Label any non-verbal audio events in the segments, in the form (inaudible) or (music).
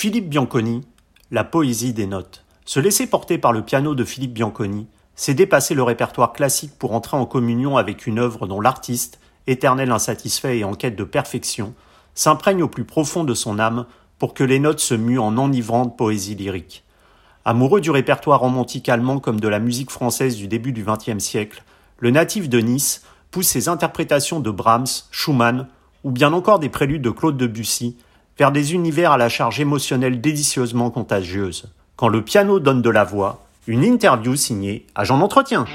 Philippe Bianconi, la poésie des notes. Se laisser porter par le piano de Philippe Bianconi, c'est dépasser le répertoire classique pour entrer en communion avec une œuvre dont l'artiste, éternel insatisfait et en quête de perfection, s'imprègne au plus profond de son âme pour que les notes se muent en enivrante poésie lyrique. Amoureux du répertoire romantique allemand comme de la musique française du début du XXe siècle, le natif de Nice pousse ses interprétations de Brahms, Schumann ou bien encore des préludes de Claude Debussy vers des univers à la charge émotionnelle délicieusement contagieuse. Quand le piano donne de la voix, une interview signée Agent d'entretien.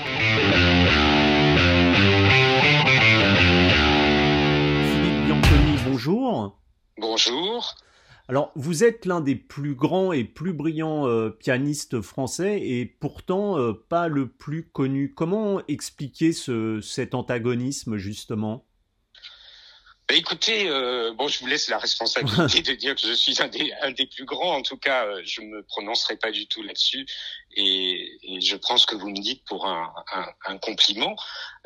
Philippe Bianconi, bonjour. Bonjour. Alors, vous êtes l'un des plus grands et plus brillants euh, pianistes français et pourtant euh, pas le plus connu. Comment expliquer ce, cet antagonisme justement? Bah, écoutez, euh, bon, je vous laisse la responsabilité de dire que je suis un des, un des plus grands. En tout cas, euh, je me prononcerai pas du tout là-dessus. Et, et, je prends ce que vous me dites pour un, un, un compliment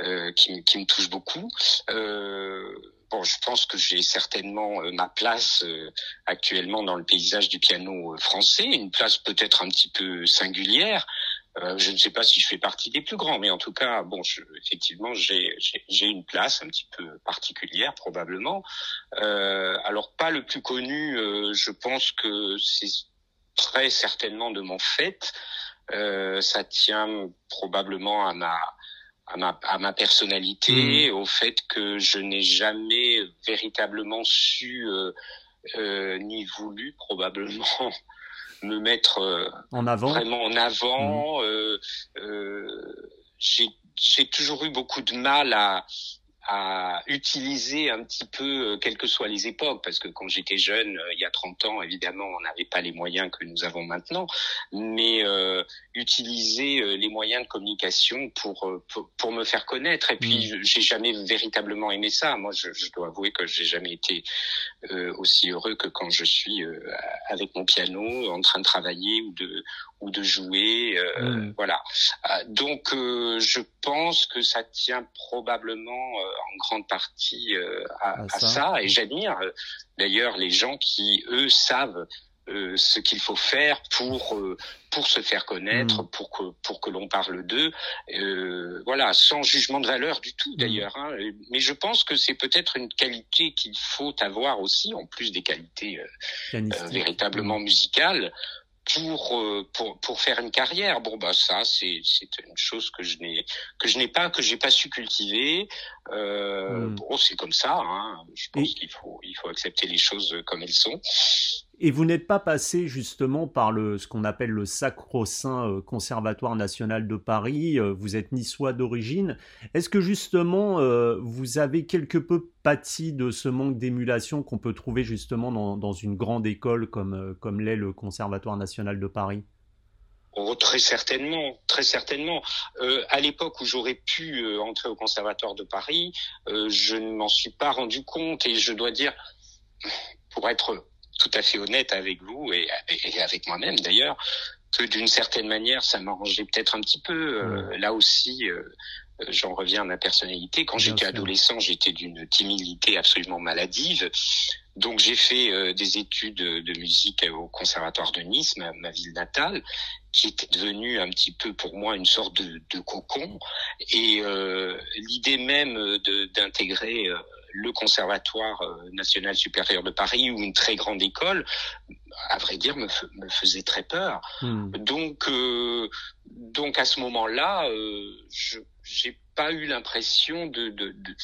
euh, qui, qui, me touche beaucoup. Euh, bon, je pense que j'ai certainement euh, ma place actuellement dans le paysage du piano français, une place peut-être un petit peu singulière, euh, je ne sais pas si je fais partie des plus grands, mais en tout cas, bon, je, effectivement, j'ai une place un petit peu particulière probablement. Euh, alors pas le plus connu, euh, je pense que c'est très certainement de mon fait. Euh, ça tient probablement à ma à ma, à ma personnalité, mmh. au fait que je n'ai jamais véritablement su ni voulu probablement me mettre euh, en avant. vraiment en avant. Mmh. Euh, euh, j'ai toujours eu beaucoup de mal à, à utiliser un petit peu, euh, quelles que soient les époques, parce que quand j'étais jeune, euh, il y a 30 ans, évidemment, on n'avait pas les moyens que nous avons maintenant, mais euh, utiliser euh, les moyens de communication pour, pour, pour me faire connaître. Et puis, mmh. j'ai jamais véritablement aimé ça. Moi, je, je dois avouer que j'ai jamais été euh, aussi heureux que quand je suis avec mon piano, en train de travailler ou de ou de jouer. Mmh. Voilà. donc, je pense que ça tient probablement en grande partie euh, à, à, ça. Et j'admire euh, d'ailleurs les gens qui, eux, savent euh, ce qu'il faut faire pour euh, pour se faire connaître, mm. pour que pour que l'on parle d'eux, euh, voilà, sans jugement de valeur du tout mm. d'ailleurs. Hein. Mais je pense que c'est peut-être une qualité qu'il faut avoir aussi, en plus des qualités véritablement musicales, pour, euh, pour pour faire une carrière. Bon bah ça c'est c'est une chose que je n'ai que je n'ai pas que j'ai pas su cultiver. Euh, hmm. Bon c'est comme ça. Hein. Je pense qu'il faut il faut accepter les choses comme elles sont. Et vous n'êtes pas passé justement par le, ce qu'on appelle le sacro-saint euh, Conservatoire national de Paris, euh, vous êtes niçois d'origine. Est-ce que justement euh, vous avez quelque peu pâti de ce manque d'émulation qu'on peut trouver justement dans, dans, une grande école comme, comme l'est le Conservatoire national de Paris? Oh, très certainement, très certainement. À l'époque où j'aurais pu entrer au Conservatoire de Paris, je ne m'en suis pas rendu compte et je dois dire, pour être tout à fait honnête avec vous et, et avec moi-même d'ailleurs, que d'une certaine manière, ça m'arrangeait peut-être un petit peu. Euh, là aussi, euh, j'en reviens à ma personnalité. Quand j'étais adolescent, j'étais d'une timidité absolument maladive. Donc j'ai fait euh, des études de musique au Conservatoire de Nice, ma, ma, ville natale, qui était devenue un petit peu pour moi une sorte de, de cocon. Et l'idée même d'intégrer le Conservatoire euh, national supérieur de Paris ou une très grande école, à vrai dire, me, me faisait très peur. Hmm. Donc, euh, donc à ce moment-là, euh, je j'ai pas eu l'impression de, de, de,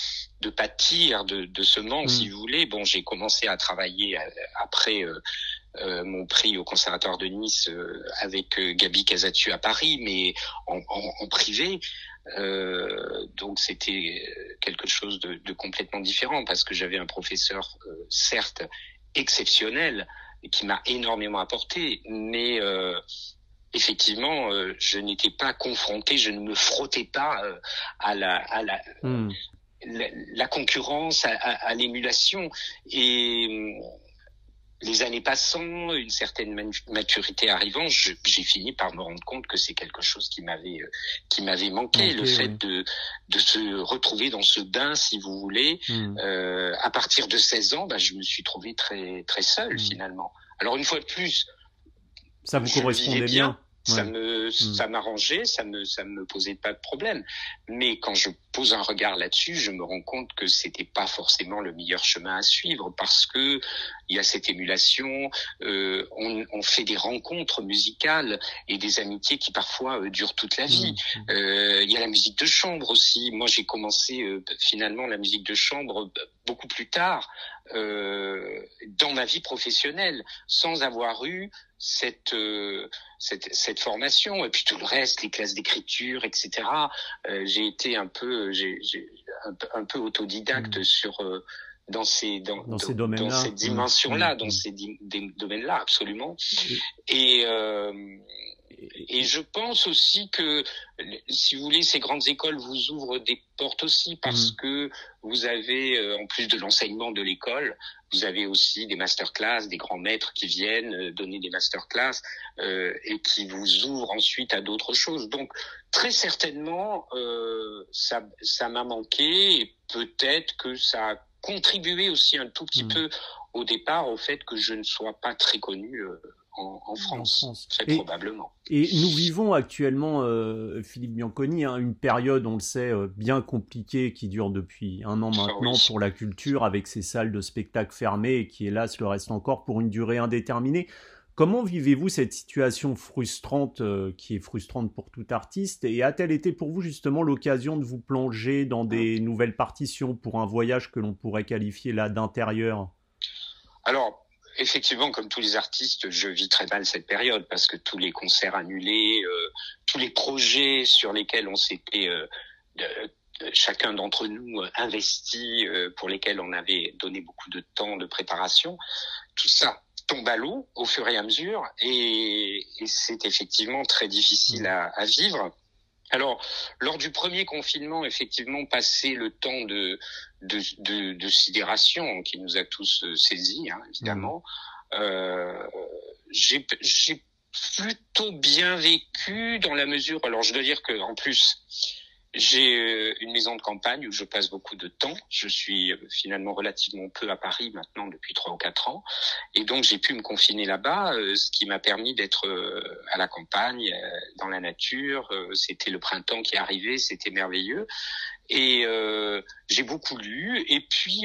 de, pâtir de, de ce manque, si hmm. vous voulez. Bon, j'ai commencé à travailler euh, après euh, mon prix au Conservatoire de Nice avec Gabi Casatu à Paris, mais en, en, en privé. Euh, donc c'était quelque chose de, de, complètement différent parce que j'avais un professeur euh, certes exceptionnel qui m'a énormément apporté, mais euh, effectivement euh, je n'étais pas confronté, je ne me frottais pas euh, à la, à la, hmm. la, la, concurrence, à, à, à l'émulation et les années passant, une certaine maturité arrivant, j'ai fini par me rendre compte que c'est quelque chose qui m'avait euh, qui m'avait manqué, le fait de de se retrouver dans ce bain, si vous voulez. Hmm. Euh, à partir de 16 ans, bah, je me suis trouvé très très seul hmm. finalement Alors une fois de plus, ça vous correspondait bien. Ça me, ça m'arrangeait, ça me, ça me posait pas de problème. Mais quand je pose un regard là-dessus, je me rends compte que c'était pas forcément le meilleur chemin à suivre parce que il y a cette émulation, euh, on, on, fait des rencontres musicales et des amitiés qui parfois euh, durent toute la vie. Mm. Euh, il y a la musique de chambre aussi. Moi, j'ai commencé euh, finalement la musique de chambre beaucoup plus tard dans ma vie professionnelle, sans avoir eu cette, euh, cette, cette formation et puis tout le reste, les classes d'écriture, etc. Euh, j'ai été un peu, j'ai, un, un, peu autodidacte mmh. sur euh, dans ces dans, dans ces domaines-là, dans ces dimensions-là, mmh. dans ces domaines-là, absolument. Et euh, et je pense aussi que, si vous voulez, ces grandes écoles vous ouvrent des portes aussi parce mm. que vous avez, euh, en plus de l'enseignement de l'école, vous avez aussi des masterclass, des grands maîtres qui viennent euh, donner des masterclass euh, et qui vous ouvrent ensuite à d'autres choses. Donc, très certainement, euh, ça, ça m'a manqué et peut-être que ça a contribué aussi un tout petit mm. peu au départ au fait que je ne sois pas très connu. Euh, en, France, très et, probablement. Et nous vivons actuellement, euh, Philippe Bianconi, hein, une période, on le sait, euh, bien compliquée qui dure depuis un an ah maintenant pour la culture, avec ces salles de spectacle fermées et qui, hélas, le reste encore pour une durée indéterminée. Comment vivez-vous cette situation frustrante, euh, qui est frustrante pour tout artiste, et a-t-elle été pour vous justement l'occasion de vous plonger dans des nouvelles partitions pour un voyage que l'on pourrait qualifier là d'intérieur? Alors, effectivement, comme tous les artistes, je vis très mal cette période parce que tous les concerts annulés, euh, tous les projets sur lesquels on s'était euh, chacun d'entre nous euh, investi, pour lesquels on avait donné beaucoup de temps de préparation, tout ça tombe à l'eau au fur et à mesure et, et c'est effectivement très difficile à, à vivre. Alors, lors du premier confinement, effectivement, passé le temps de, de, de, de sidération qui nous a tous euh, saisis, hein, évidemment, mmh. euh, j'ai plutôt bien vécu dans la mesure. Alors, je dois dire que en plus, j'ai euh, une maison de campagne où je passe beaucoup de temps. Je suis euh, finalement relativement peu à Paris maintenant depuis trois ou quatre ans, et donc j'ai pu me confiner là-bas, euh, ce qui m'a permis d'être à la campagne, dans la nature. C'était le printemps qui arrivait, c'était merveilleux, et j'ai beaucoup lu. Et puis,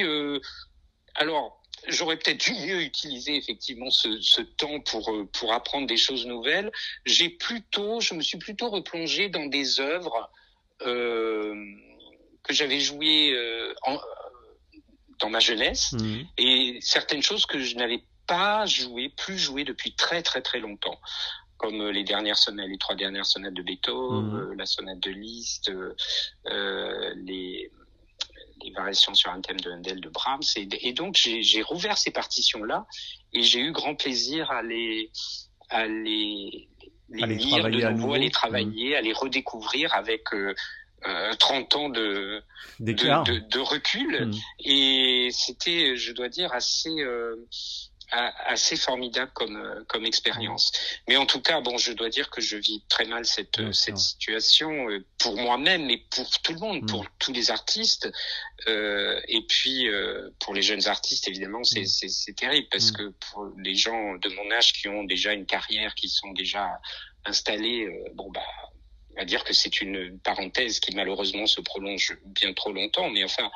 alors j'aurais peut-être dû mieux utiliser effectivement ce, ce, temps pour pour apprendre des choses nouvelles. J'ai plutôt, je me suis plutôt replongé dans des œuvres euh, que j'avais joué euh, en, dans ma jeunesse mmh. et certaines choses que je n'avais pas joué, plus joué depuis très très très longtemps comme les dernières sonates, les trois dernières sonates de Beethoven, mmh. la sonate de Liszt, euh, les, les, variations sur un thème de Handel de Brahms. Et, et donc j'ai rouvert ces partitions-là et j'ai eu grand plaisir à les, à les, les lire de nouveau, à, les travailler, à les redécouvrir avec euh, 30 euh, ans de, de, de, de, recul. Mm. Et c'était, je dois dire, assez... Euh, assez formidable comme euh, comme expérience. Mais en tout cas, bon, je dois dire que je vis très mal cette cette situation pour moi-même et pour tout le monde, pour mm. tous les artistes euh, et puis euh, pour les jeunes artistes évidemment, c'est c'est terrible parce que pour les gens de mon âge qui ont déjà une carrière, qui sont déjà installés, bon bah à dire que c'est une parenthèse qui malheureusement se prolonge bien trop longtemps, mais enfin,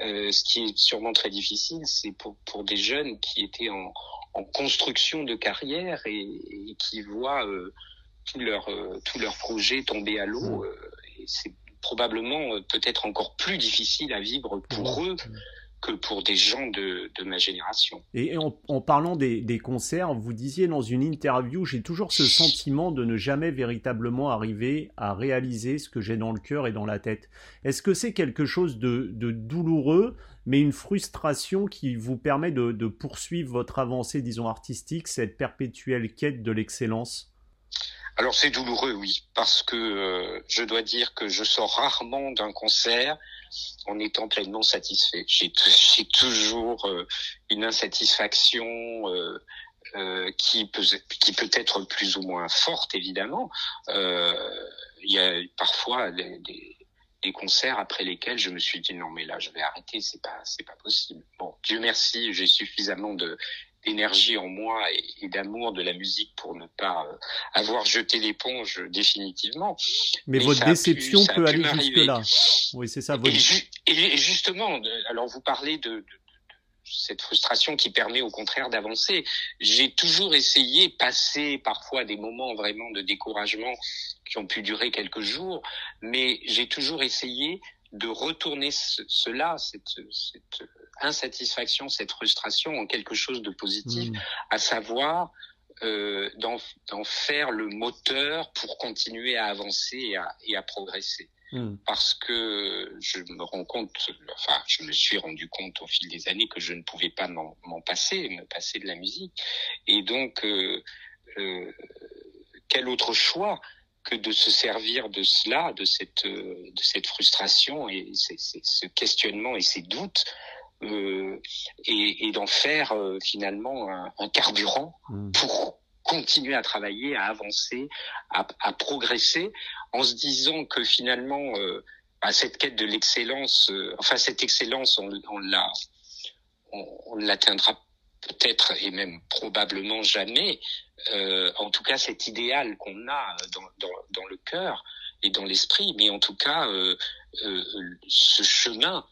euh, ce qui est sûrement très difficile, c'est pour, pour des jeunes qui étaient en, en construction de carrière et, et qui voient euh, tout leur euh, tout leur projet tomber à l'eau. Mmh. Euh, et c'est probablement euh, peut-être encore plus difficile à vivre pour mmh. eux que pour des gens de, de ma génération. Et en, en parlant des, des, concerts, vous disiez dans une interview, j'ai toujours ce sentiment de ne jamais véritablement arriver à réaliser ce que j'ai dans le cœur et dans la tête. Est-ce que c'est quelque chose de, de, douloureux, mais une frustration qui vous permet de, de poursuivre votre avancée, disons, artistique, cette perpétuelle quête de l'excellence? Alors c'est douloureux, oui, parce que euh, je dois dire que je sors rarement d'un concert en étant pleinement satisfait. (laughs) J'ai toujours euh, une insatisfaction euh, euh, qui peut être plus ou moins forte, évidemment. Il y a parfois des, des, concerts après lesquels je me suis dit non mais là je vais arrêter, c'est pas pas possible. Bon, Dieu merci, j'ai suffisamment de d'énergie en moi et, d'amour de la musique pour ne pas euh, avoir jeté l'éponge définitivement. Mais, votre déception peut aller jusque-là. Oui, c'est ça. Et, justement, alors vous parlez de, cette frustration qui permet au contraire d'avancer. J'ai toujours essayé, passer parfois des moments vraiment de découragement qui ont pu durer quelques jours, mais j'ai toujours essayé de retourner cela, cette, cette, insatisfaction, cette frustration en quelque chose de positif, mmh. à savoir euh, d'en faire le moteur pour continuer à avancer et à, et à progresser. Hmm. Parce que je me rends compte, enfin, je me suis rendu compte au fil des années que je ne pouvais pas m'en passer, me passer de la musique. Et donc, euh, euh, quel autre choix que de se servir de cela, de cette, de cette frustration et ce questionnement et ces doutes euh, et, et d'en faire euh, finalement un, un carburant hmm. pour continuer à travailler, à avancer, à, à, progresser, en se disant que finalement, euh, à cette quête de l'excellence, euh, enfin cette excellence, on, on l'a, on, on ne l'atteindra peut-être et même probablement jamais. Euh, en tout cas, cet idéal qu'on a dans, dans, dans, le cœur et dans l'esprit, mais en tout cas, euh, euh, ce chemin,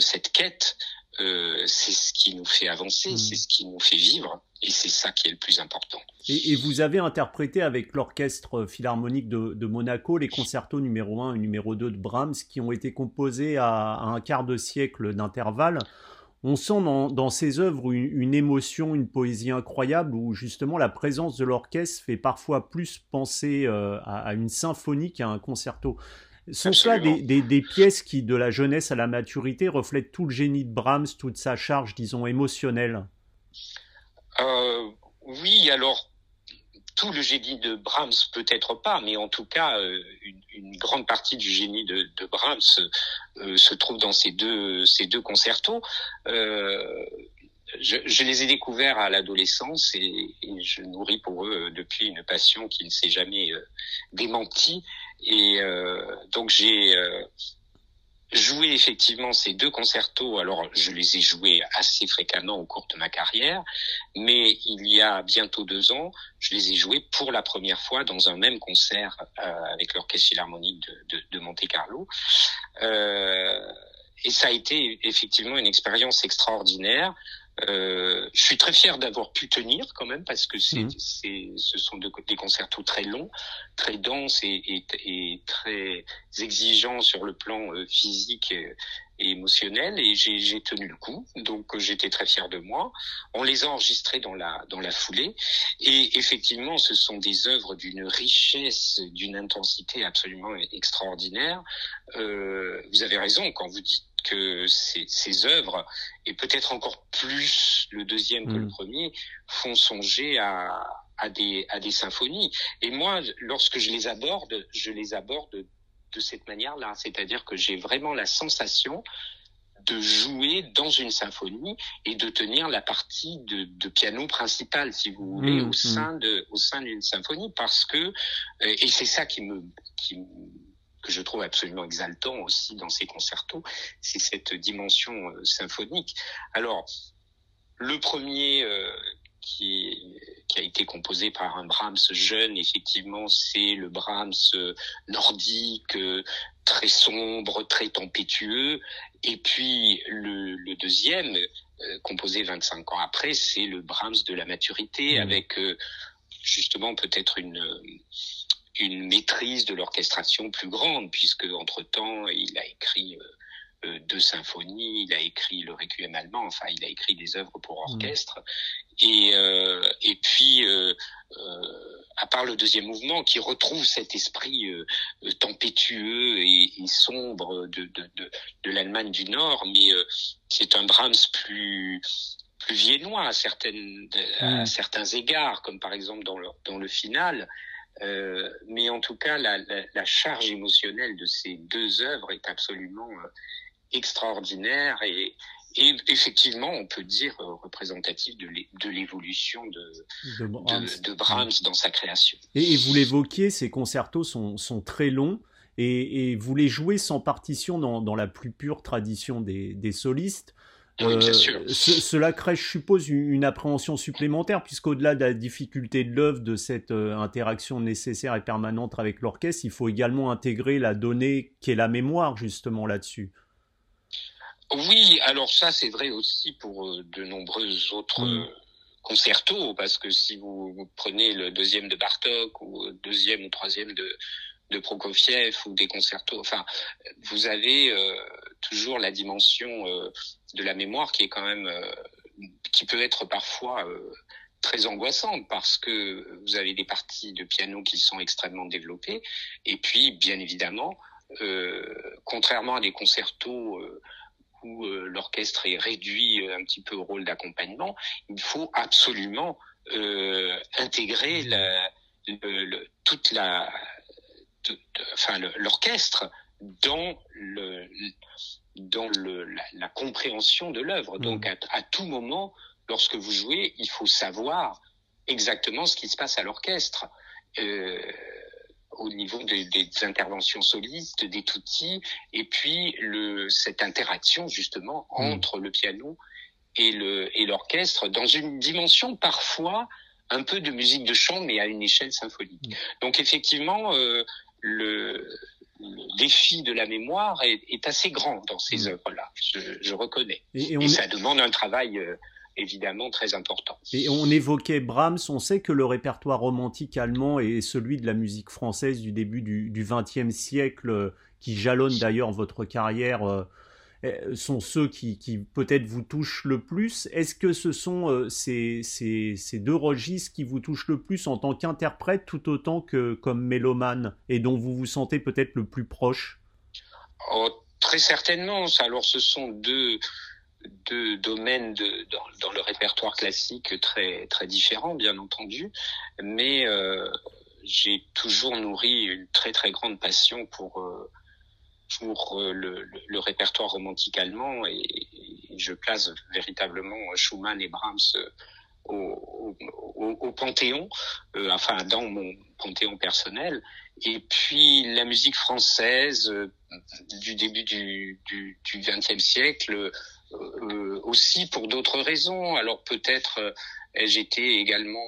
cette quête, euh, c'est ce qui nous fait avancer, hmm. c'est ce qui nous fait vivre, et c'est ça qui est le plus important. Et, vous avez interprété avec l'orchestre philharmonique de, Monaco les concertos numéro 1 et numéro 2 de Brahms qui ont été composés à, un quart de siècle d'intervalle. On sent dans, ces œuvres une, émotion, une poésie incroyable où justement la présence de l'orchestre fait parfois plus penser euh, à, à, une symphonie qu'à un concerto. Sont cela des, des, des, pièces qui, de la jeunesse à la maturité, reflètent tout le génie de Brahms, toute sa charge, disons, émotionnelle euh, Oui, alors, tout le génie de Brahms peut-être pas, mais en tout cas, euh, une, une, grande partie du génie de, de Brahms euh, se trouve dans ces deux, ces deux concertos. Euh, je, je, les ai découverts à l'adolescence et, et, je nourris pour eux depuis une passion qui ne s'est jamais euh, démentie. Et euh, donc j'ai euh, joué effectivement ces deux concertos. Alors je les ai joués assez fréquemment au cours de ma carrière, mais il y a bientôt deux ans, je les ai joués pour la première fois dans un même concert euh, avec l'Orchestre Philharmonique de, de, de Monte Carlo. et ça a été effectivement une expérience extraordinaire. Euh, je suis très fier d'avoir pu tenir quand même parce que c'est, mmh. c'est, ce sont des concertos très longs, très denses et, et, et très exigeants sur le plan euh, physique et, émotionnel et j'ai, j'ai tenu le coup donc j'étais très fier de moi. On les a enregistrés dans la dans la foulée et effectivement ce sont des œuvres d'une richesse, d'une intensité absolument extraordinaire. Euh, vous avez raison quand vous dites que ces, ces œuvres, et peut-être encore plus le deuxième que le mm. premier, font songer à, à, des, à des symphonies. Et moi, lorsque je les aborde, je les aborde de cette manière-là, c'est-à-dire que j'ai vraiment la sensation de jouer dans une symphonie et de tenir la partie de, de piano principale, si vous voulez, mm, au mm. sein de au sein d'une symphonie, parce que et c'est ça qui me qui que je trouve absolument exaltant aussi dans ces concertos, c'est cette dimension euh, symphonique. Alors, le premier euh, qui, qui, a été composé par un Brahms jeune, effectivement, c'est le Brahms euh, nordique, très sombre, très tempétueux. Et puis le, le deuxième, composé 25 ans après, c'est le Brahms de la maturité, mmh. avec justement peut-être une une maîtrise de l'orchestration plus grande, puisque entre-temps, il a écrit euh, euh, deux symphonies, il a écrit le Requiem allemand, enfin, il a écrit des œuvres pour mmh. orchestre. Et, euh, et puis, euh, euh, à part le deuxième mouvement, qui retrouve cet esprit tempétueux et, et, sombre de, de, de, de l'Allemagne du Nord, mais c'est un Brahms plus plus viennois à certaines à mmh. certains égards, comme par exemple dans le dans le final. Euh, mais en tout cas, la, la, la, charge émotionnelle de ces deux œuvres est absolument euh, extraordinaire et, et, effectivement, on peut dire euh, représentative de l'évolution de, de, Brahms. de, de Brahms dans sa création. Et, et vous l'évoquiez, ces concertos sont, sont très longs. Et, et, vous les jouez sans partition dans, dans la plus pure tradition des, des solistes. Oui, bien sûr. cela crée, je suppose, une, appréhension supplémentaire, puisqu'au-delà de la difficulté de l'œuvre, de cette interaction nécessaire et permanente avec l'orchestre, il faut également intégrer la donnée qui est la mémoire, justement, là-dessus. Oui, alors ça, c'est vrai aussi pour de nombreux autres. Mm concerto, parce que si vous, prenez le deuxième de Bartok ou le deuxième ou troisième de, de Prokofiev ou des concertos, enfin, vous avez euh, toujours la dimension euh, de la mémoire qui est quand même, euh, qui peut être parfois très angoissante parce que vous avez des parties de piano qui sont extrêmement développées et puis, bien évidemment, contrairement à des concertos où l'orchestre est réduit un petit peu au rôle d'accompagnement, il faut absolument intégrer toute la, enfin l'orchestre dans le dans le, la, compréhension de l'œuvre. Donc mmh. à, à, tout moment, lorsque vous jouez, il faut savoir exactement ce qui se passe à l'orchestre. Euh, au niveau des, des, interventions solistes, des tutti, et puis le, cette interaction justement hmm. entre le piano et le et l'orchestre dans une dimension parfois un peu de musique de chambre mais à une échelle symphonique. Hmm. Donc effectivement euh, le, le, défi de la mémoire est, est assez grand dans ces hmm. œuvres-là, je, je, reconnais. Et, et, ça demande un travail euh, évidemment très important. Et on évoquait Brahms, on sait que le répertoire romantique allemand est celui de la musique française du début du XXe siècle, qui jalonne d'ailleurs votre carrière, euh, sont ceux qui, qui peut-être vous touchent le plus. Est-ce que ce sont euh, ces, ces, deux registres qui vous touchent le plus en tant qu'interprète tout autant que comme mélomane et dont vous vous sentez peut-être le plus proche? Oh, Très certainement. Alors ce sont deux deux domaines dans, le répertoire classique très très différents, bien entendu, mais euh, j'ai toujours nourri une très très grande passion pour euh, pour euh, le, répertoire romantique allemand et, je place véritablement Schumann et Brahms au, au, panthéon, euh, enfin dans mon panthéon personnel. Et puis la musique française euh, du début du XXe siècle euh, aussi pour d'autres raisons. Alors peut-être euh, ai-je été également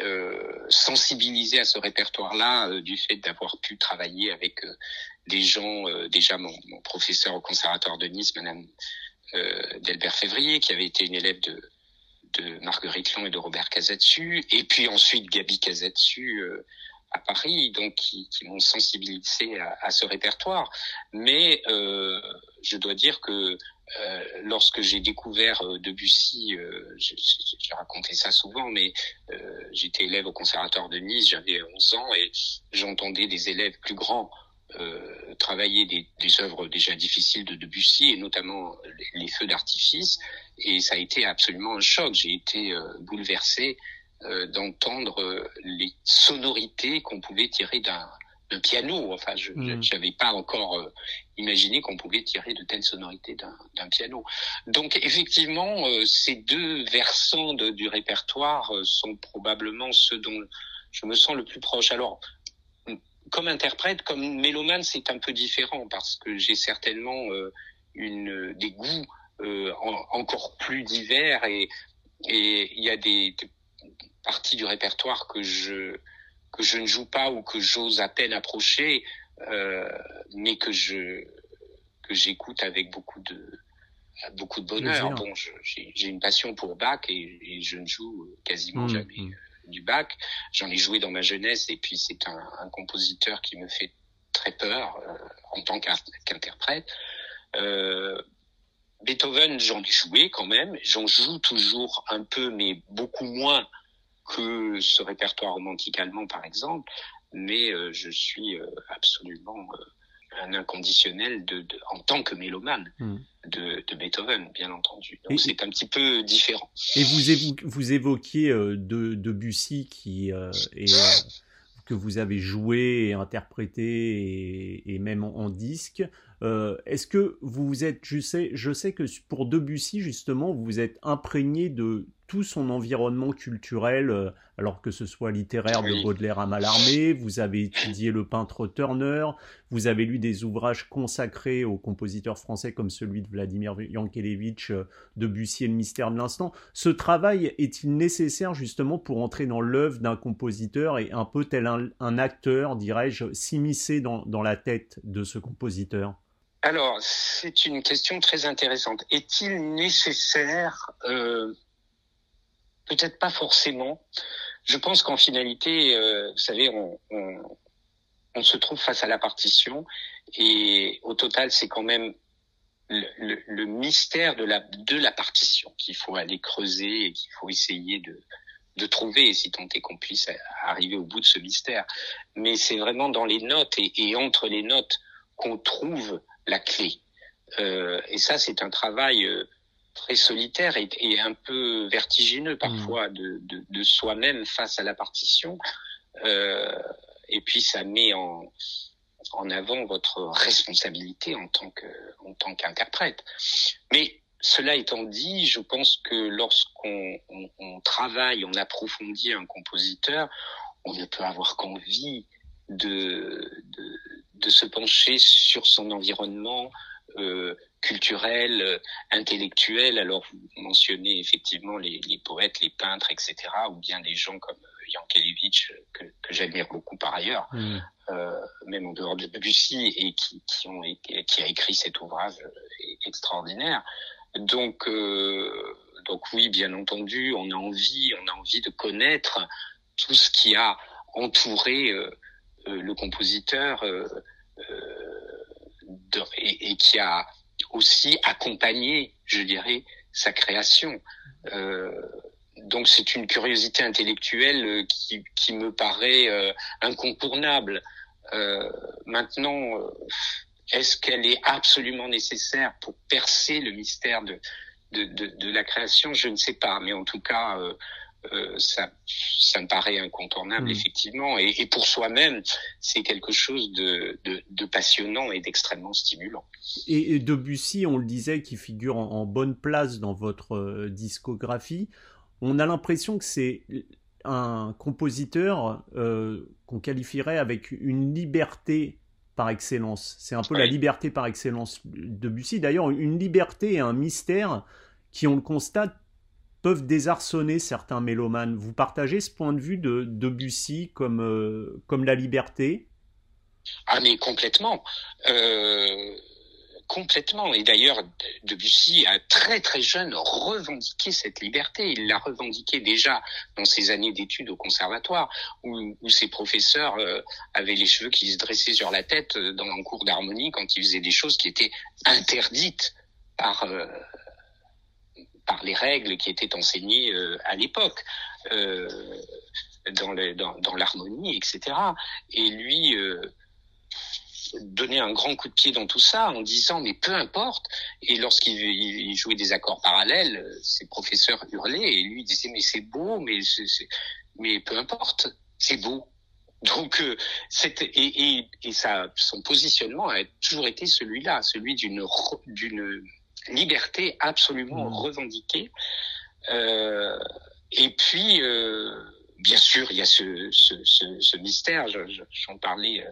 euh, sensibilisé à ce répertoire-là du fait d'avoir pu travailler avec des gens, déjà mon, mon, professeur au conservatoire de Nice, Madame Delbert Février, qui avait été une élève de, de Marguerite Long et de Robert Casadesu, et puis ensuite Gabi Casadesu à Paris, donc qui, qui m'ont sensibilisé à, à, ce répertoire. Mais euh, je dois dire que euh, lorsque j'ai découvert euh, Debussy, euh, j'ai raconté ça souvent, mais euh, j'étais élève au conservatoire de Nice, j'avais 11 ans et j'entendais des élèves plus grands euh, travailler des, des, œuvres déjà difficiles de Debussy et notamment les, les feux d'artifice et ça a été absolument un choc. J'ai été bouleversé d'entendre les sonorités qu'on pouvait tirer d'un piano. Enfin, je n'avais mm. pas encore euh, imaginé qu'on pouvait tirer de telles sonorités d'un piano. Donc, effectivement, euh, ces deux versants de, du répertoire euh, sont probablement ceux dont je me sens le plus proche. Alors, comme interprète, comme mélomane, c'est un peu différent parce que j'ai certainement une des goûts encore plus divers et et il y a des, des parties du répertoire que je que je ne joue pas ou que j'ose à peine approcher, euh, mais que je que j'écoute avec beaucoup de beaucoup de bonheur. Bon, j'ai une passion pour Bach et, je ne joue quasiment mmh, jamais mmh. Euh, du Bach. J'en ai joué dans ma jeunesse et puis c'est un, compositeur qui me fait très peur euh, en tant qu'interprète. Euh, Beethoven, j'en ai joué quand même. J'en joue toujours un peu, mais beaucoup moins que ce répertoire romantique allemand, par exemple, mais euh, je suis absolument un inconditionnel de, de, en tant que mélomane hmm. de, de, Beethoven, bien entendu. Donc c'est un petit peu différent. Et vous, vous évoquiez de, Debussy qui est que vous avez joué et interprété et, et même en, en disque. Euh, Est-ce que vous êtes, je sais, je sais que pour Debussy justement, vous êtes imprégné de tout son environnement culturel, euh, alors que ce soit littéraire de Baudelaire à Mallarmé, vous avez étudié le peintre Turner, vous avez lu des ouvrages consacrés aux compositeurs français comme celui de Vladimir Yankelevitch, euh, Debussy et le mystère de l'instant. Ce travail est-il nécessaire justement pour entrer dans l'œuvre d'un compositeur et un peu tel un, acteur, dirais-je, s'immiscer dans, dans la tête de ce compositeur? Alors, c'est une question très intéressante. Est-il nécessaire euh, Peut-être pas forcément. Je pense qu'en finalité, euh, vous savez, on, on, on, se trouve face à la partition et au total, c'est quand même le, le, le, mystère de la, de la partition qu'il faut aller creuser et qu'il faut essayer de, de trouver, si tant est qu'on puisse arriver au bout de ce mystère. Mais c'est vraiment dans les notes et, et entre les notes qu'on trouve la clé. Euh, et ça, c'est un travail euh, très solitaire et, et, un peu vertigineux parfois mmh. de, de, de soi-même face à la partition. Euh, et puis ça met en, en avant votre responsabilité en tant que en tant qu'interprète. Mais cela étant dit, je pense que lorsqu'on on, on travaille, on approfondit un compositeur, on ne peut avoir qu'envie de, de, de se pencher sur son environnement euh, culturel, euh, intellectuel. Alors vous mentionnez effectivement les, les, poètes, les peintres, etc., ou bien des gens comme euh, Yankelevitch que, que j'admire beaucoup par ailleurs, mmh. euh, même en dehors de Debussy, et qui, qui, ont, qui a écrit cet ouvrage extraordinaire. Donc, euh, donc oui, bien entendu, on a envie, on a envie de connaître tout ce qui a entouré euh, euh, le compositeur euh, de, et, et, qui a aussi accompagné, je dirais, sa création. Euh, donc c'est une curiosité intellectuelle qui, qui me paraît euh, incontournable. Euh, maintenant, est-ce qu'elle est absolument nécessaire pour percer le mystère de, la création? Je ne sais pas, mais en tout cas, euh, ça, ça me paraît incontournable, mmh. effectivement. Et, et pour soi-même, c'est quelque chose de, de, de passionnant et d'extrêmement stimulant. Et, et, Debussy, on le disait, qui figure en, en bonne place dans votre euh, discographie, on a l'impression que c'est un compositeur euh, qu'on qualifierait avec une liberté par excellence. C'est un peu oui. la liberté par excellence de Debussy. D'ailleurs, une liberté et un mystère qui, on le constate, peuvent désarçonner certains mélomanes. Vous partagez ce point de vue de Debussy comme, euh, comme la liberté? Ah mais complètement. Euh, complètement. Et d'ailleurs, Debussy a très très jeune revendiqué cette liberté. Il l'a revendiqué déjà dans ses années d'études au conservatoire, où, ses professeurs euh, avaient les cheveux qui se dressaient sur la tête dans un cours d'harmonie quand ils faisaient des choses qui étaient interdites par par les règles qui étaient enseignées euh, à l'époque euh, dans, l'harmonie, etc. Et lui euh, donnait un grand coup de pied dans tout ça en disant mais peu importe. Et lorsqu'il jouait des accords parallèles, ses professeurs hurlaient et lui disait mais c'est beau, mais mais peu importe, c'est beau. Donc, et, ça, son positionnement a toujours été celui-là, celui d'une liberté absolument mmh. revendiquée. Euh, et puis, euh, bien sûr, il y a ce, ce, ce, ce mystère, j'en parlais euh,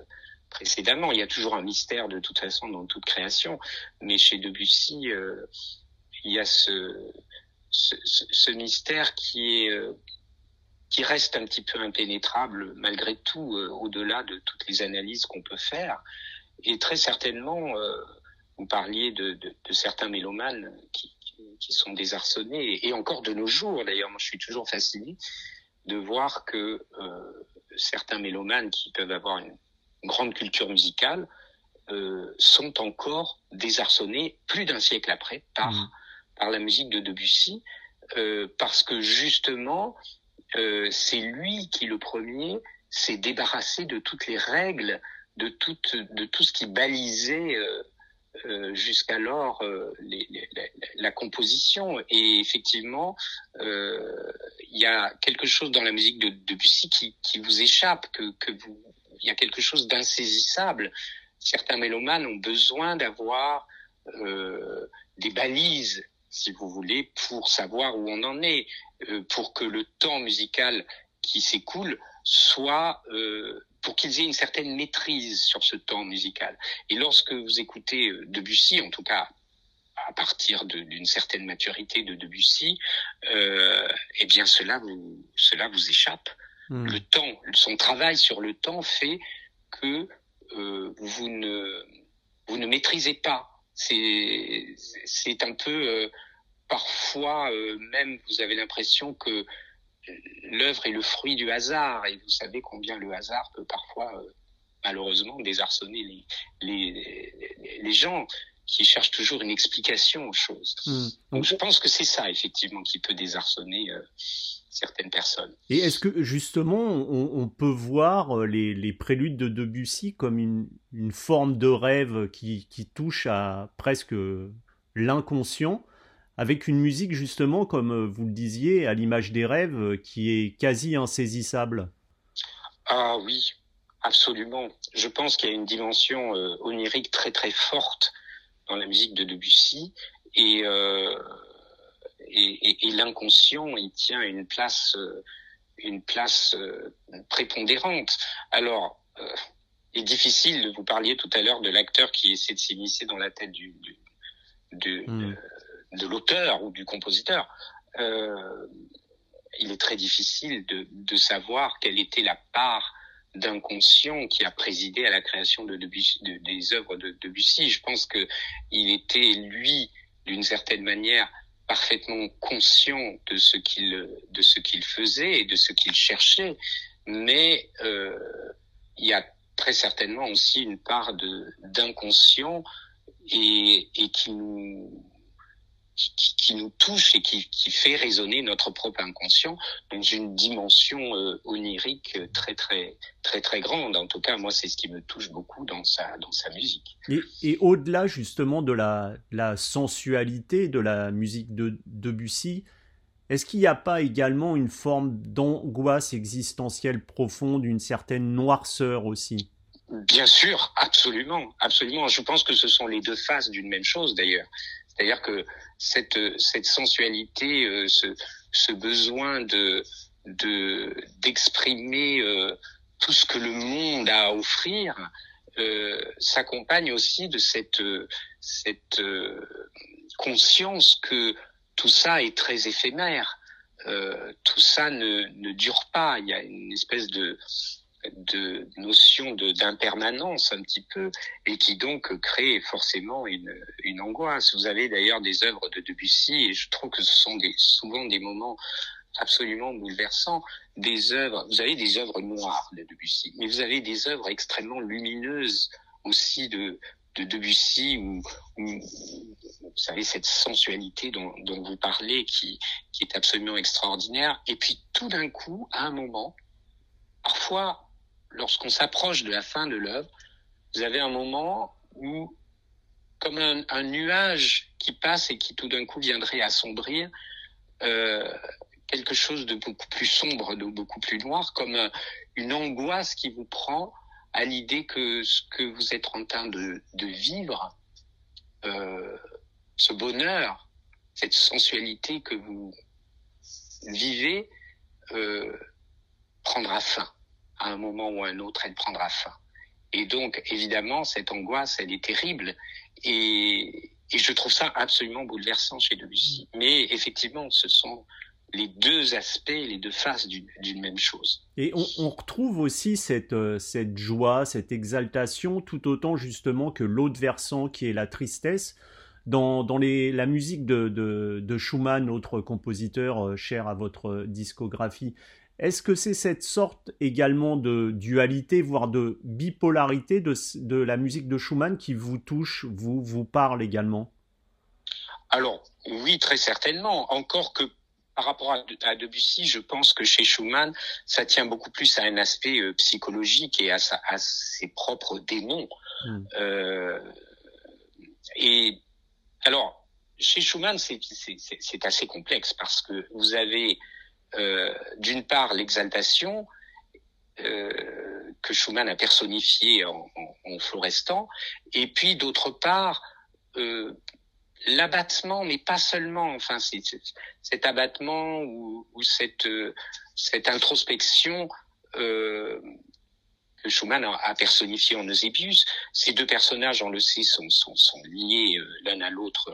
précédemment, il y a toujours un mystère de toute façon dans toute création, mais chez Debussy, euh, il y a ce, ce, mystère qui est euh, qui reste un petit peu impénétrable malgré tout, euh, au-delà de toutes les analyses qu'on peut faire. Et très certainement, euh, vous parliez de, de, de certains mélomanes qui, qui, sont désarçonnés, et encore de nos jours, d'ailleurs, moi je suis toujours fasciné de voir que euh, certains mélomanes qui peuvent avoir une, une grande culture musicale euh, sont encore désarçonnés plus d'un siècle après par, mmh. par la musique de Debussy, euh, parce que justement, euh, c'est lui qui le premier s'est débarrassé de toutes les règles, de tout, de tout ce qui balisait euh, jusqu'alors euh, la composition. Et effectivement, euh, il y a quelque chose dans la musique de, de Debussy qui, vous échappe, que, vous, il y a quelque chose d'insaisissable. Certains mélomanes ont besoin d'avoir des balises, si vous voulez, pour savoir où on en est. pour que le temps musical qui s'écoule soit pour qu'ils aient une certaine maîtrise sur ce temps musical. Et lorsque vous écoutez Debussy, en tout cas à partir d'une certaine maturité de Debussy, euh, eh bien cela vous cela vous échappe. Hmm. Le temps, son travail sur le temps fait que euh, vous ne vous ne maîtrisez pas. C'est c'est un peu euh, parfois euh, même vous avez l'impression que l'œuvre est le fruit du hasard et vous savez combien le hasard peut parfois euh, malheureusement désarçonner les, les, les gens qui cherchent toujours une explication aux choses. Hmm. Donc je pense que c'est ça effectivement qui peut désarçonner euh, certaines personnes. Et est-ce que justement on, peut voir euh, les, les, préludes de Debussy comme une, une forme de rêve qui, qui touche à presque l'inconscient? Avec une musique justement comme euh, vous le disiez à l'image des rêves qui est quasi insaisissable Ah oui, absolument. Je pense qu'il y a une dimension onirique très très forte dans la musique de Debussy et euh, et, et, l'inconscient il tient une place euh, une place euh, prépondérante. Alors euh, il est difficile. Vous parliez tout à l'heure de l'acteur qui essaie de s'immiscer dans la tête du, du de, hmm. De, l'auteur ou du compositeur. Euh, il est très difficile de, savoir quelle était la part d'inconscient qui a présidé à la création de, des œuvres de Debussy. Je pense que il était lui, d'une certaine manière, parfaitement conscient de ce qu'il de ce qu'il faisait et de ce qu'il cherchait, mais euh, il y a très certainement aussi une part de d'inconscient et qui nous qui, qui, nous touche et qui, qui, fait résonner notre propre inconscient dans une dimension euh, onirique très très très très grande. En tout cas, moi, c'est ce qui me touche beaucoup dans sa dans sa musique. Et, et au-delà justement de la, la sensualité de la musique de Debussy, est-ce qu'il n'y a pas également une forme d'angoisse existentielle profonde, une certaine noirceur aussi? Bien sûr, absolument, absolument. Je pense que ce sont les deux faces d'une même chose d'ailleurs. C'est-à-dire que cette, cette sensualité, euh, ce, ce besoin de d'exprimer euh, tout ce que le monde a à offrir euh, s'accompagne aussi de cette cette conscience que tout ça est très éphémère. tout ça ne, ne dure pas. Il y a une espèce de de notion d'impermanence un petit peu et qui donc crée forcément une, une angoisse. Vous avez d'ailleurs des œuvres de Debussy et je trouve que ce sont des, souvent des moments absolument bouleversants. Des œuvres, vous avez des œuvres noires de Debussy, mais vous avez des œuvres extrêmement lumineuses aussi de, de Debussy où, vous savez cette sensualité dont, dont vous parlez qui, qui est absolument extraordinaire. Et puis tout d'un coup, à un moment, parfois lorsqu'on s'approche de la fin de l'œuvre, vous avez un moment où, comme un, nuage qui passe et qui tout d'un coup viendrait assombrir, euh, quelque chose de beaucoup plus sombre, de beaucoup plus noir, comme une angoisse qui vous prend à l'idée que ce que vous êtes en train de, vivre, euh, ce bonheur, cette sensualité que vous vivez, euh, prendra fin à un moment ou à un autre, elle prendra fin. Et donc, évidemment, cette angoisse, elle est terrible. Et, et je trouve ça absolument bouleversant chez Debussy. Mm. Mais effectivement, ce sont les deux aspects, les deux faces d'une même chose. Et on, on retrouve aussi cette, euh, cette joie, cette exaltation, tout autant justement que l'autre versant qui est la tristesse. Dans, dans les, la musique de, de, de Schumann, autre compositeur euh, cher à votre discographie, est-ce que c'est cette sorte également de dualité, voire de bipolarité de, de, la musique de Schumann qui vous touche, vous, vous parle également? Alors, oui, très certainement. Encore que par rapport à, Debussy, je pense que chez Schumann, ça tient beaucoup plus à un aspect euh, psychologique et à, sa, à, ses propres démons. Hmm. Euh, et alors, chez Schumann, c'est assez complexe parce que vous avez euh, d'une part l'exaltation euh, que Schumann a personnifiée en, Florestan, et puis d'autre part euh, l'abattement, mais pas seulement. Enfin, cet abattement ou, cette introspection que Schumann a, personnifié en Eusebius. Ces deux personnages, on le sait, sont liés l'un à l'autre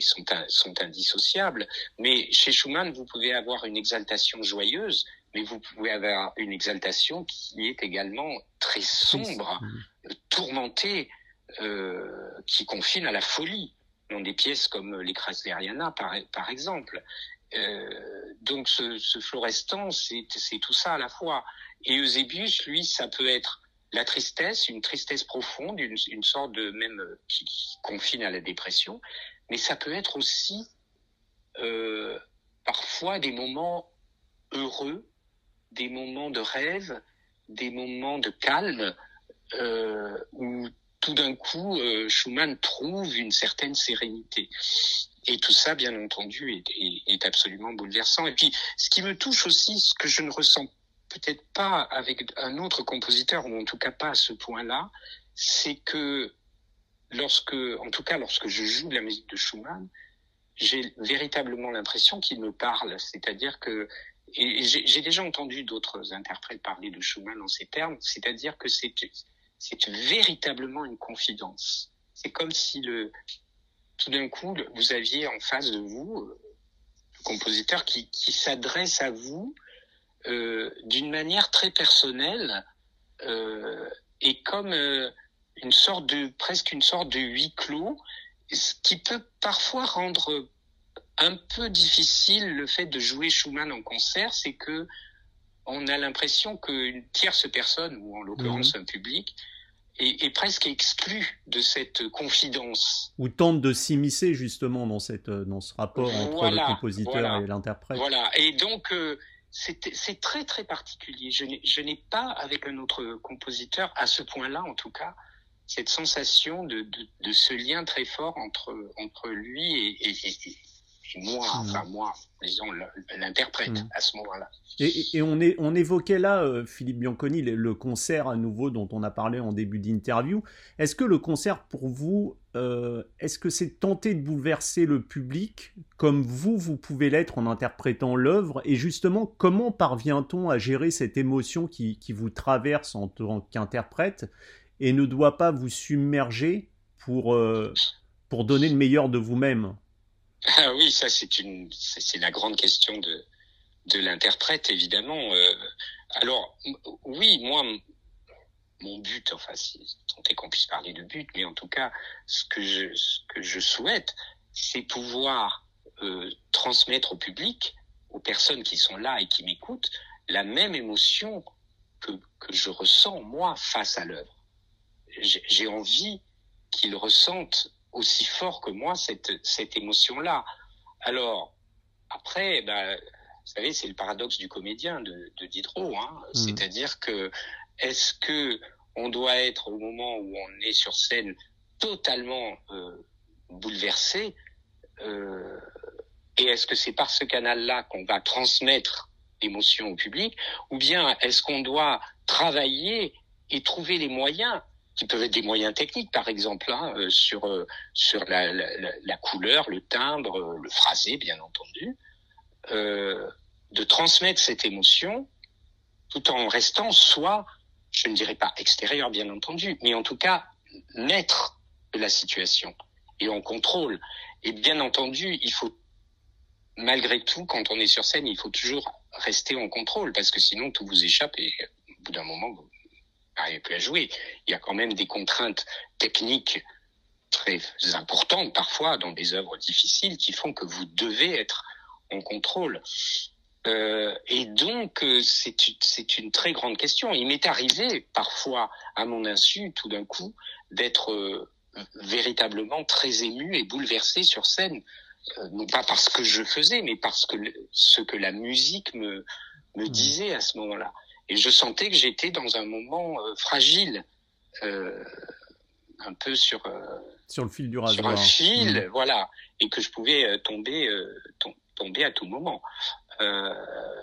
sont sont indissociables. Mais chez Schumann, vous pouvez avoir une exaltation joyeuse, mais vous pouvez avoir une exaltation qui est également très sombre, tourmentée, euh, qui confine à la folie dans des pièces comme les Krasleriana, par, par exemple. Euh, donc ce, ce Florestan, c'est tout ça à la fois. Et Eusebius, lui, ça peut être la tristesse, une tristesse profonde, une, une sorte de même qui, qui, confine à la dépression, mais ça peut être aussi euh, parfois des moments heureux, des moments de rêve, des moments de calme, euh, où tout d'un coup, euh, Schumann trouve une certaine sérénité. Et tout ça, bien entendu, est, est, est, absolument bouleversant. Et puis, ce qui me touche aussi, ce que je ne ressens peut-être pas avec un autre compositeur, ou en tout cas pas à ce point-là, c'est que lorsque, en tout cas, lorsque je joue de la musique de Schumann, j'ai véritablement l'impression qu'il me parle. C'est-à-dire que, j'ai déjà entendu d'autres interprètes parler de Schumann en ces termes, c'est-à-dire que c'est c'est véritablement une confidence. C'est comme si le, tout d'un coup, vous aviez en face de vous euh, le compositeur qui, s'adresse à vous euh, d'une manière très personnelle euh, et comme une sorte de presque une sorte de huis clos, ce qui peut parfois rendre un peu difficile le fait de jouer Schumann en concert, c'est que on a l'impression qu'une tierce personne, ou en l'occurrence mmh. un public, est, est, presque exclu de cette confidence. Ou tente de s'immiscer justement dans, cette, dans ce rapport entre voilà, le compositeur voilà, et l'interprète. Voilà, et donc euh, c'est très très particulier. Je n'ai pas avec un autre compositeur, à ce point-là en tout cas, cette sensation de, de, de, ce lien très fort entre, entre lui et, et, et, et moi, mmh. enfin moi, disons l'interprète mmh. à ce moment-là. Et, on, est, on évoquait là, euh, Philippe Bianconi, le, le, concert à nouveau dont on a parlé en début d'interview. Est-ce que le concert pour vous, euh, est-ce que c'est tenter de bouleverser le public comme vous, vous pouvez l'être en interprétant l'œuvre? Et justement, comment parvient-on à gérer cette émotion qui, qui vous traverse en tant qu'interprète? Et ne doit pas vous submerger pour, euh, pour donner le meilleur de vous-même ah oui, ça c'est la grande question de l'interprète évidemment. Euh, alors oui, moi mon but, enfin si tant est qu'on puisse parler de but, mais en tout cas ce que je souhaite, c'est pouvoir euh, transmettre au public, aux personnes qui sont là et qui m'écoutent, la même émotion que je ressens moi face à l'œuvre. J'ai envie qu'ils ressentent aussi fort que moi cette, cette émotion-là. Alors, après, bah, vous savez, c'est le paradoxe du comédien de, de Diderot. Hein. Mmh. C'est-à-dire que est-ce que on doit être au moment où on est sur scène totalement euh, bouleversé euh, et est-ce que c'est par ce canal-là qu'on va transmettre l'émotion au public ou bien est-ce qu'on doit travailler et trouver les moyens qui peuvent être des moyens techniques, par exemple, hein, euh, sur euh, sur la, la, la, couleur, le timbre, euh, le phrasé, bien entendu, euh, de transmettre cette émotion, tout en restant soit, je ne dirais pas extérieur, bien entendu, mais en tout cas maître de la situation et en contrôle. Et bien entendu, il faut malgré tout, quand on est sur scène, il faut toujours rester en contrôle parce que sinon tout vous échappe et au bout d'un moment, vous, n'arrivez plus à jouer. Il y a quand même des contraintes techniques très importantes parfois dans des œuvres difficiles qui font que vous devez être en contrôle. Euh, et donc, euh, c'est une très grande question. Il m'est arrivé parfois, à mon insu, tout d'un coup, d'être euh, véritablement très ému et bouleversé sur scène. Euh, non pas parce que je faisais, mais parce que le, ce que la musique me, me mmh. disait à ce moment-là. Et je sentais que j'étais dans un moment euh, fragile, euh, un peu sur euh, sur le fil du rasoir, sur un fil, mmh. voilà, et que je pouvais euh, tomber euh, tom tomber à tout moment.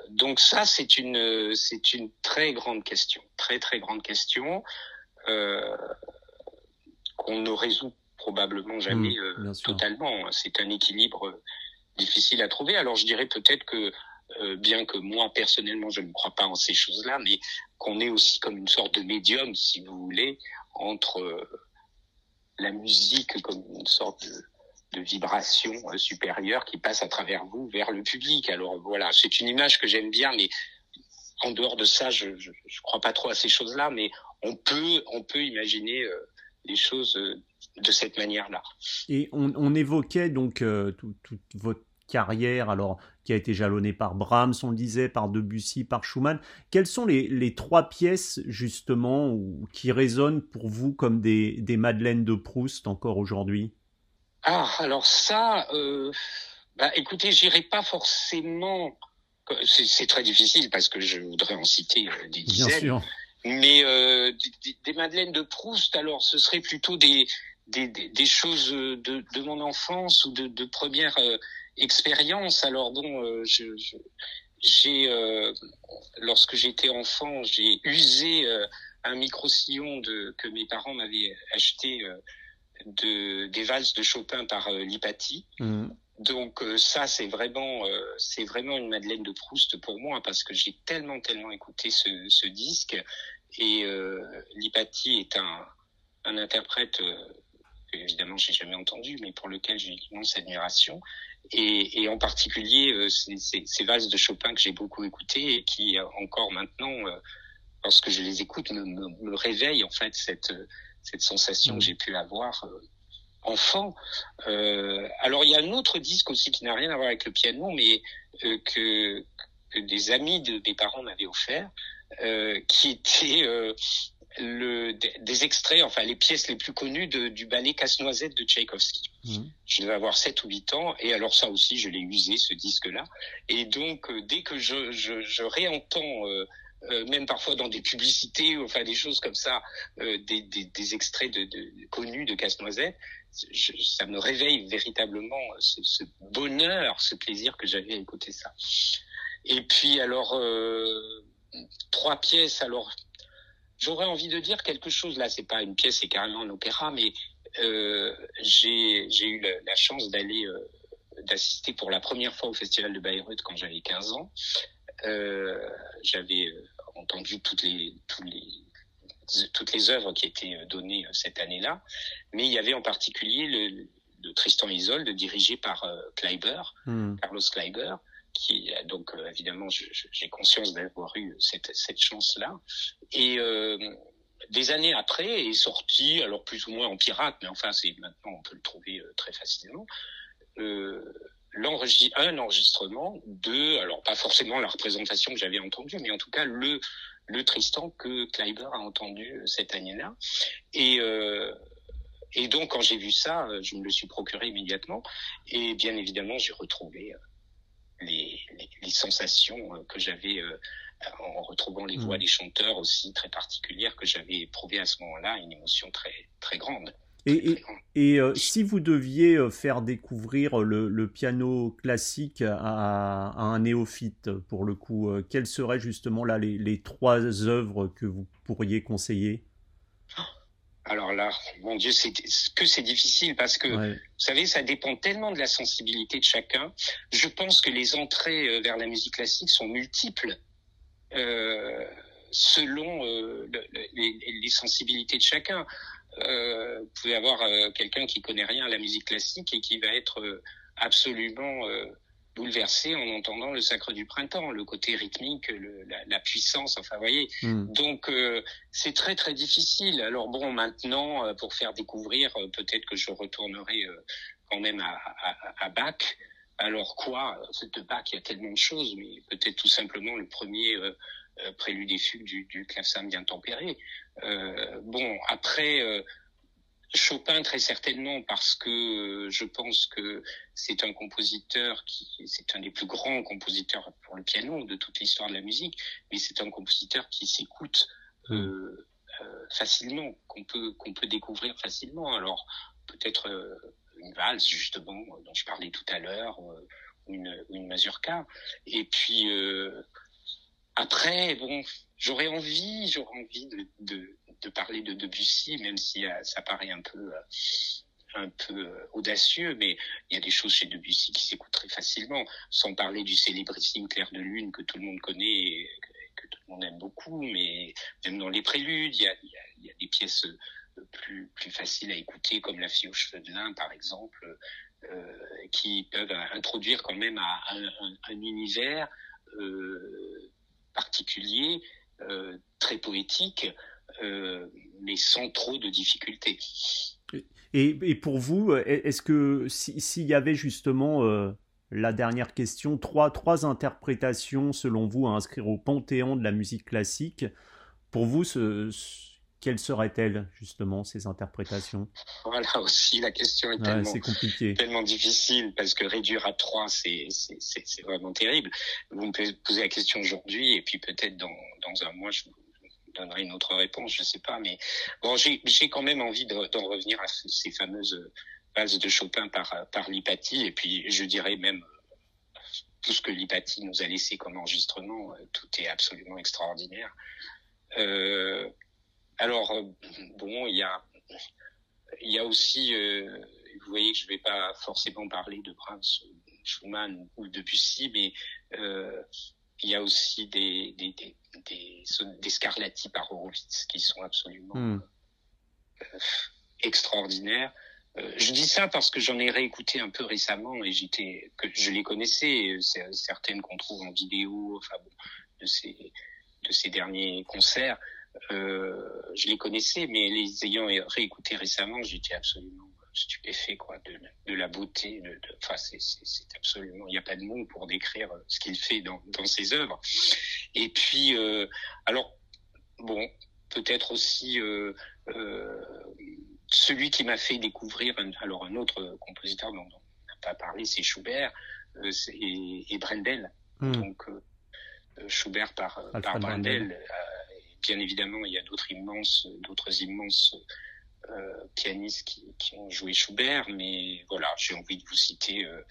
donc ça, c'est une c'est une très grande question, très très grande question qu'on ne résout probablement jamais mmh, totalement. C'est un équilibre difficile à trouver. Alors je dirais peut-être que bien que moi personnellement je ne crois pas en ces choses-là, mais qu'on est aussi comme une sorte de médium, si vous voulez, entre la musique comme une sorte de, vibration euh, supérieure qui passe à travers vous vers le public. Alors voilà, c'est une image que j'aime bien, mais en dehors de ça, je, je, crois pas trop à ces choses-là, mais on peut, on peut imaginer euh, les choses euh, de cette manière-là. Et on, évoquait donc toute votre carrière, alors qui a été jalonnée par Brahms, on le disait, par Debussy, par Schumann. Quelles sont les, les trois pièces justement qui résonnent pour vous comme des, des Madeleines de Proust encore aujourd'hui? Ah, alors ça, euh, bah, écoutez, j'irai pas forcément. C'est très difficile parce que je voudrais en citer euh, des dizaines. Bien sûr. Mais euh, des, des, madeleines de Proust, alors ce serait plutôt des des, des, choses de, de mon enfance ou de, de première euh, expérience. Alors bon, euh, je, j'ai euh, lorsque j'étais enfant, j'ai usé un micro sillon de que mes parents m'avaient acheté de des valses de Chopin par euh, Lipati. Mm. Donc euh, ça c'est vraiment euh, c'est vraiment une Madeleine de Proust pour moi parce que j'ai tellement tellement écouté ce, ce disque et Lipati est un un interprète que évidemment j'ai jamais entendu mais pour lequel j'ai une immense admiration et, et en particulier ces, ces, valses de Chopin que j'ai beaucoup écouté et qui encore maintenant lorsque je les écoute me, me, me réveillent en fait cette cette sensation que j'ai pu avoir euh, enfant. Euh, alors il y a un autre disque aussi qui n'a rien à voir avec le piano, mais euh, que, que, des amis de mes parents m'avaient offert, euh, qui était euh, le, des, extraits, enfin les pièces les plus connues de, du ballet Casse-Noisette de Tchaïkovski. Mm. Je devais avoir 7 ou 8 ans, et alors ça aussi, je l'ai usé, ce disque-là. Et donc, dès que je, je, je réentends euh, même parfois dans des publicités, enfin des choses comme ça, euh, des, des, des, extraits de, de, connus de Casse-Noisette, ça me réveille véritablement ce, ce, bonheur, ce plaisir que j'avais à écouter ça. Et puis alors euh, trois pièces. Alors j'aurais envie de dire quelque chose là. C'est pas une pièce, c'est carrément un opéra, mais euh, j'ai eu la, la chance d'aller euh, d'assister pour la première fois au festival de Bayreuth quand j'avais 15 ans. Euh, j'avais entendu toutes les, toutes les, toutes les œuvres qui étaient données cette année-là, mais il y avait en particulier le, le Tristan Isolde dirigé par Kleiber, hmm. Carlos Kleiber, qui donc évidemment j'ai conscience d'avoir eu cette, cette chance-là. Et euh, des années après est sorti, alors plus ou moins en pirate, mais enfin c'est maintenant on peut le trouver très facilement. Euh, un enregistrement de, alors pas forcément la représentation que j'avais entendue, mais en tout cas le le Tristan que Kleiber a entendu euh, cette année-là. Et euh, et donc quand j'ai vu ça, euh, je me le suis procuré immédiatement. Et bien évidemment, j'ai retrouvé les, sensations que j'avais en retrouvant les voix mmh. des chanteurs aussi très particulières que j'avais éprouvées à ce moment-là, une émotion très très grande. Et, et, euh, si vous deviez euh, faire découvrir le, le piano classique à, à, un néophyte, pour le coup, euh, quelles seraient justement là les, les trois œuvres que vous pourriez conseiller? Alors là, mon Dieu, c'est que c'est difficile parce que vous savez, ça dépend tellement de la sensibilité de chacun. Je pense que les entrées vers la musique classique sont multiples euh, selon euh, le, les, les, sensibilités de chacun euh, vous pouvez avoir euh, quelqu'un qui connaît rien à la musique classique et qui va être euh, absolument euh, bouleversé en entendant le sacre du printemps, le côté rythmique, le, la, la, puissance, enfin, vous voyez. Hmm. Donc, c'est très, très difficile. Alors bon, maintenant, pour faire découvrir, peut-être que je retournerai quand même à, à, à Bach. Alors quoi? De Bach, il y a tellement de choses, mais peut-être tout simplement le premier euh, prélude et fugue du, du clavecin bien tempéré. Euh, bon, après, euh, Chopin très certainement parce que je pense que c'est un compositeur qui c'est un des plus grands compositeurs pour le piano de toute l'histoire de la musique, mais c'est un compositeur qui s'écoute mm. euh, euh, facilement, qu'on peut qu'on peut découvrir facilement. Alors peut-être euh, une valse justement dont je parlais tout à l'heure, une une mazurka, et puis après, bon, j'aurais envie, j'aurais envie de, de, de, parler de Debussy, même si euh, ça paraît un peu, euh, un peu audacieux, mais il y a des choses chez Debussy qui s'écoutent très facilement, sans parler du célébrissime Clair de Lune que tout le monde connaît et que tout le monde aime beaucoup, mais même dans les préludes, il y a, il y a, y a des pièces plus, plus faciles à écouter, comme La fille aux cheveux de lin, par exemple, euh, qui peuvent introduire quand même à, un, un, un, univers euh, particulier, euh, très poétique, euh, mais sans trop de difficultés. Et, pour vous, est-ce que s'il si y avait justement euh, la dernière question, trois, trois interprétations selon vous à inscrire au panthéon de la musique classique, pour vous, ce, quelles seraient-elles justement ces interprétations? Voilà aussi la question est Ouais, tellement, compliqué. tellement difficile parce que réduire à trois c'est vraiment terrible. Vous me posez la question aujourd'hui et puis peut-être dans dans un mois je vous donnerai une autre réponse, je sais pas. Mais bon, j'ai quand même envie de- d'en revenir à ces fameuses valses de Chopin par par et puis je dirais même euh, tout ce que Lipati nous a laissé comme enregistrement, euh, tout est absolument extraordinaire. Euh, alors euh, bon, il y a il y a aussi, euh, vous voyez que je vais pas forcément parler de Brahms, Schumann ou de Debussy, mais euh, il y a aussi des des des des, des Scarlatti par Horowitz qui sont absolument Hmm. euh, extraordinaires. Euh, je dis ça parce que j'en ai réécouté un peu récemment et j'étais que je les connaissais, certaines qu'on trouve en vidéo, enfin bon, de ces de ces derniers concerts. Euh, je les connaissais, mais les ayant réécoutés récemment, j'étais absolument stupéfait quoi de, de la beauté. De, de- enfin, c'est, absolument, il n'y a pas de mots pour décrire ce qu'il fait dans, dans ses œuvres. Et puis, euh, alors bon, peut-être aussi euh, euh, celui qui m'a fait découvrir, un, alors un autre compositeur dont on n'a pas parlé, c'est Schubert euh, et, et Brendel. Hmm. Donc Schubert par, Alfred par Brendel. Brendel. Bien évidemment, il y a d'autres immenses, euh, pianistes qui, ont joué Schubert, mais voilà, j'ai envie de vous citer euh,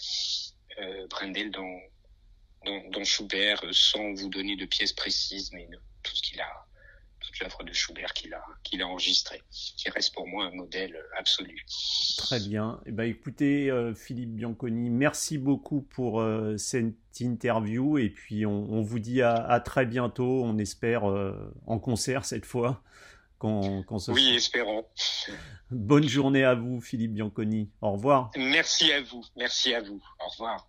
euh, Brendel dans, Schubert, sans vous donner de pièces précises, mais tout ce qu'il a, toute l'œuvre de Schubert qu'il a, qu'il a enregistré, qui reste pour moi un modèle absolu. Très bien. Eh ben, écoutez, euh, Philippe Bianconi, merci beaucoup pour euh, cette interview et puis on, on vous dit à, à très bientôt, on espère euh, en concert cette fois. Quand ce Oui, espérons. Bonne journée à vous, Philippe Bianconi. Au revoir. Merci à vous, merci à vous. Au revoir.